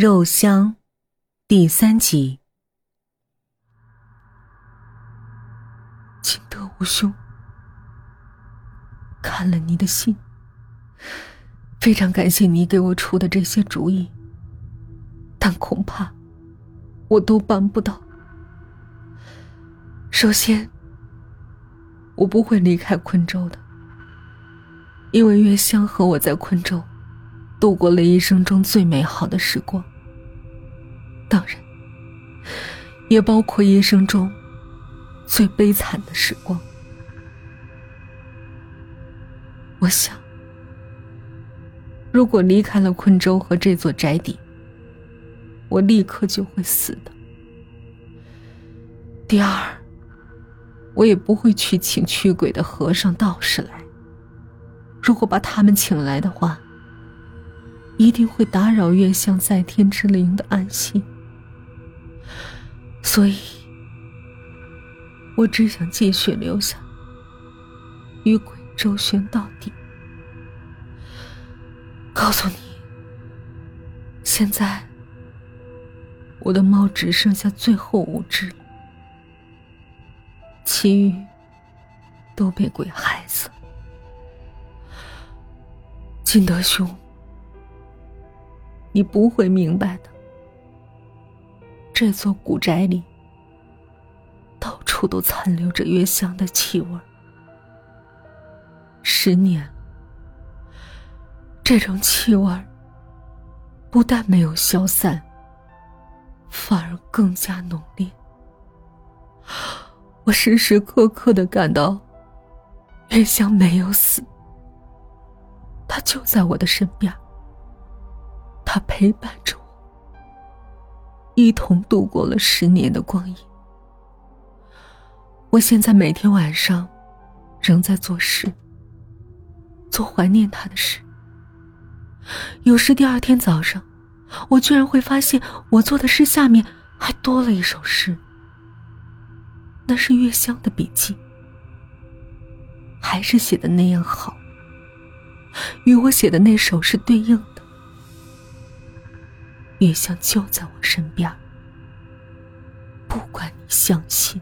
肉香，第三集。金德武兄，看了你的信，非常感谢你给我出的这些主意，但恐怕我都办不到。首先，我不会离开昆州的，因为月香和我在昆州。度过了一生中最美好的时光，当然，也包括一生中最悲惨的时光。我想，如果离开了昆州和这座宅邸，我立刻就会死的。第二，我也不会去请驱鬼的和尚道士来。如果把他们请来的话，一定会打扰月相在天之灵的安息，所以，我只想继续留下，与鬼周旋到底。告诉你，现在我的猫只剩下最后五只了，其余都被鬼害死。金德兄。你不会明白的。这座古宅里，到处都残留着月香的气味。十年，这种气味不但没有消散，反而更加浓烈。我时时刻刻的感到，月香没有死，她就在我的身边。他陪伴着我，一同度过了十年的光阴。我现在每天晚上仍在做事，做怀念他的事。有时第二天早上，我居然会发现我做的诗下面还多了一首诗，那是月香的笔记，还是写的那样好，与我写的那首是对应的。月香就在我身边，不管你相信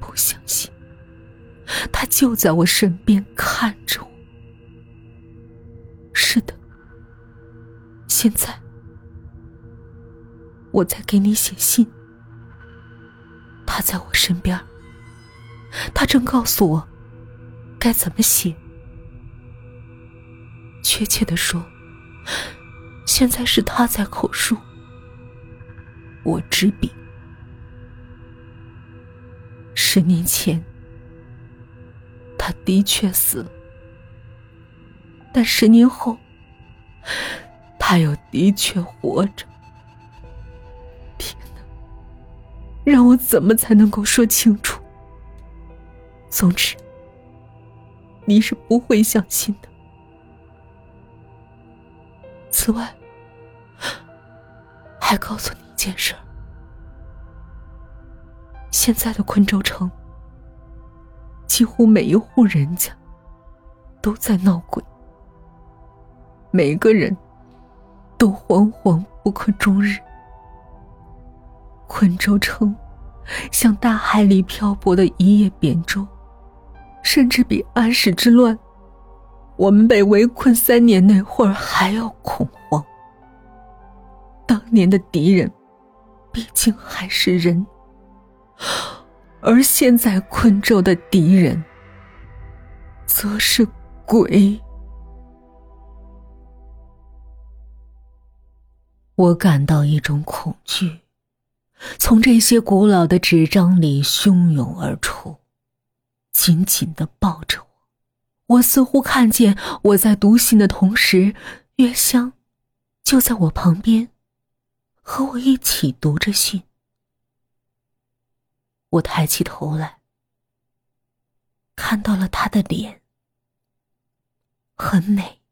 不相信，他就在我身边看着我。是的，现在我在给你写信，他在我身边，他正告诉我该怎么写。确切的说。现在是他在口述，我执笔。十年前，他的确死了，但十年后，他又的确活着。天哪，让我怎么才能够说清楚？总之，你是不会相信的。此外，还告诉你一件事：现在的昆州城，几乎每一户人家都在闹鬼，每个人都惶惶不可终日。昆州城像大海里漂泊的一叶扁舟，甚至比安史之乱。我们被围困三年那会儿还要恐慌。当年的敌人，毕竟还是人，而现在昆州的敌人，则是鬼。我感到一种恐惧，从这些古老的纸张里汹涌而出，紧紧的抱着我。我似乎看见，我在读信的同时，月香就在我旁边，和我一起读着信。我抬起头来，看到了他的脸，很美，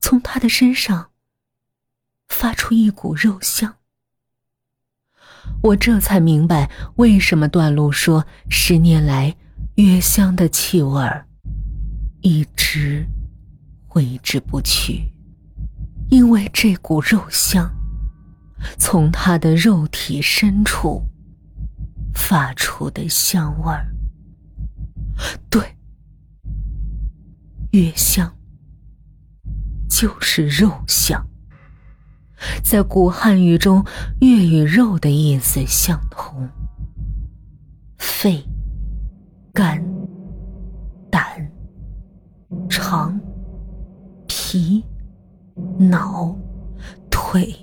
从他的身上发出一股肉香。我这才明白，为什么段路说十年来。月香的气味一直挥之不去。因为这股肉香从他的肉体深处发出的香味儿。对，月香就是肉香。在古汉语中，月与肉的意思相同。肺、肝、胆、肠、脾、脑、腿，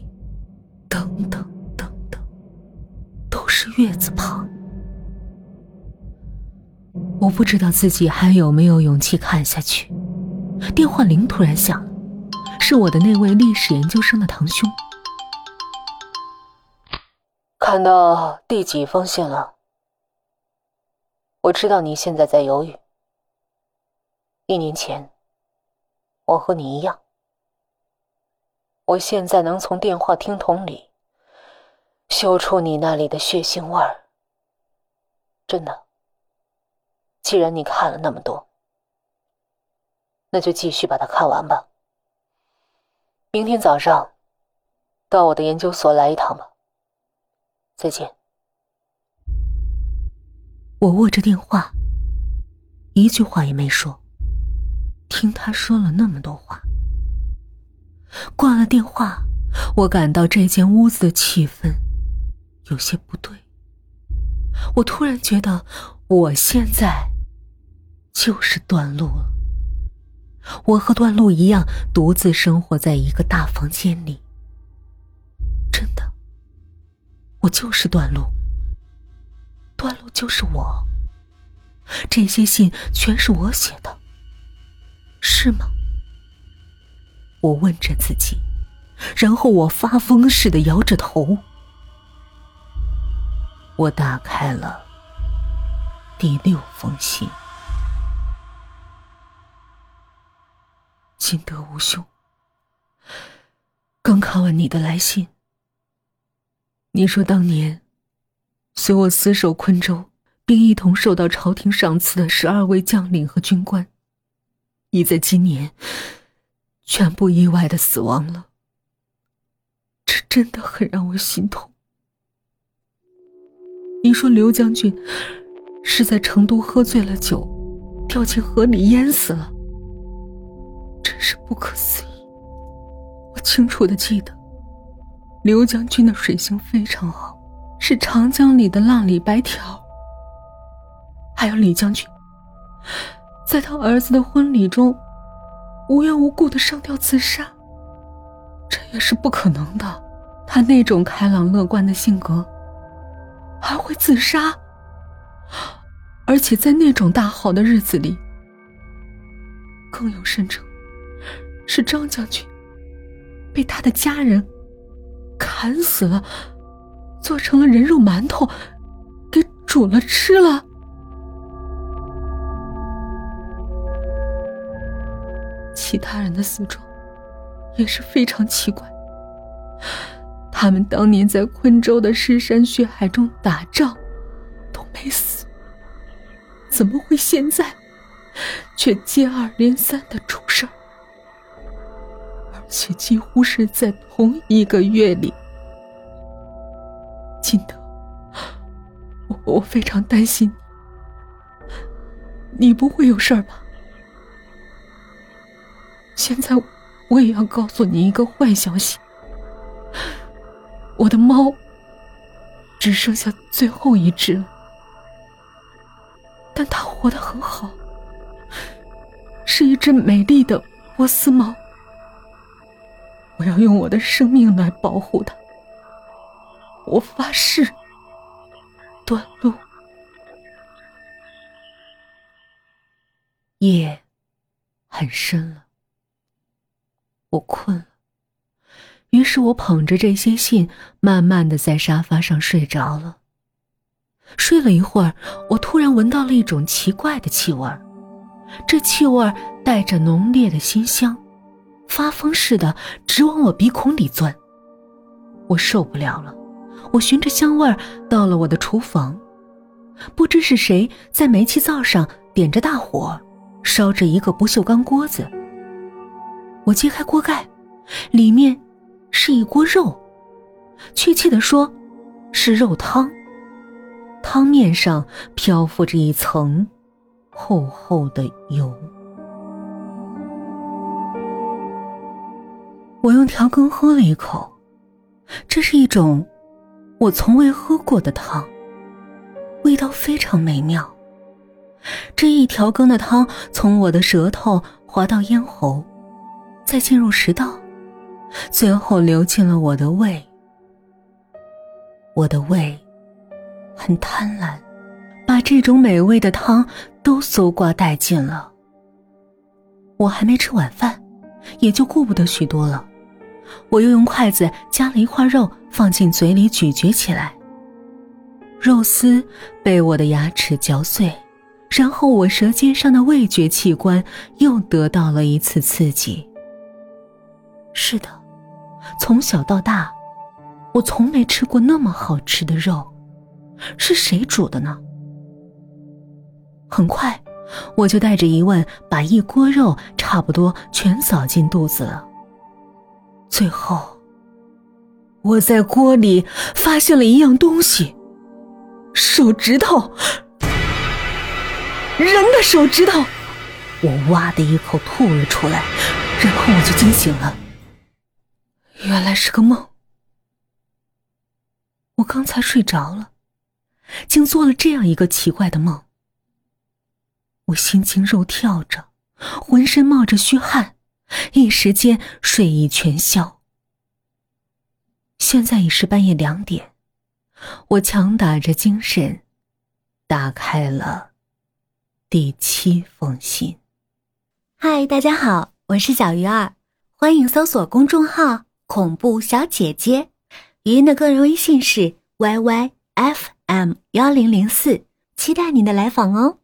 等等等等，都是月字旁。我不知道自己还有没有勇气看下去。电话铃突然响了，是我的那位历史研究生的堂兄。看到第几封信了？我知道你现在在犹豫。一年前，我和你一样。我现在能从电话听筒里嗅出你那里的血腥味儿。真的。既然你看了那么多，那就继续把它看完吧。明天早上到我的研究所来一趟吧。再见。我握着电话，一句话也没说。听他说了那么多话，挂了电话，我感到这间屋子的气氛有些不对。我突然觉得，我现在。就是段路了。我和段路一样，独自生活在一个大房间里。真的，我就是段路。段路就是我。这些信全是我写的，是吗？我问着自己，然后我发疯似的摇着头。我打开了第六封信。金德无兄，刚看完你的来信。你说当年随我死守昆州，并一同受到朝廷赏赐的十二位将领和军官，已在今年全部意外的死亡了。这真的很让我心痛。你说刘将军是在成都喝醉了酒，掉进河里淹死了。真是不可思议！我清楚的记得，刘将军的水性非常好，是长江里的浪里白条。还有李将军，在他儿子的婚礼中，无缘无故的上吊自杀，这也是不可能的。他那种开朗乐观的性格，还会自杀？而且在那种大好的日子里，更有甚者。是张将军被他的家人砍死了，做成了人肉馒头，给煮了吃了。其他人的死状也是非常奇怪，他们当年在昆州的尸山血海中打仗都没死，怎么会现在却接二连三的出事儿？且几乎是在同一个月里，金德，我我非常担心你，你不会有事儿吧？现在我也要告诉你一个坏消息，我的猫只剩下最后一只了，但它活得很好，是一只美丽的波斯猫。我要用我的生命来保护它。我发誓，段路。夜很深了，我困了，于是我捧着这些信，慢慢的在沙发上睡着了。睡了一会儿，我突然闻到了一种奇怪的气味这气味带着浓烈的馨香。发疯似的直往我鼻孔里钻，我受不了了。我循着香味儿到了我的厨房，不知是谁在煤气灶上点着大火，烧着一个不锈钢锅子。我揭开锅盖，里面是一锅肉，确切的说，是肉汤。汤面上漂浮着一层厚厚的油。我用调羹喝了一口，这是一种我从未喝过的汤，味道非常美妙。这一调羹的汤从我的舌头滑到咽喉，再进入食道，最后流进了我的胃。我的胃很贪婪，把这种美味的汤都搜刮殆尽了。我还没吃晚饭，也就顾不得许多了。我又用筷子夹了一块肉放进嘴里咀嚼起来，肉丝被我的牙齿嚼碎。然后我舌尖上的味觉器官又得到了一次刺激。是的，从小到大，我从没吃过那么好吃的肉，是谁煮的呢？很快，我就带着疑问把一锅肉差不多全扫进肚子了。最后，我在锅里发现了一样东西——手指头。人的手指头，我哇的一口吐了出来，然后我就惊醒了。原来是个梦，我刚才睡着了，竟做了这样一个奇怪的梦。我心惊肉跳着，浑身冒着虚汗，一时间睡意全消。现在已是半夜两点，我强打着精神，打开了。第七封信。嗨，大家好，我是小鱼儿，欢迎搜索公众号“恐怖小姐姐”。语音的个人微信是 yyfm 幺零零四，期待你的来访哦。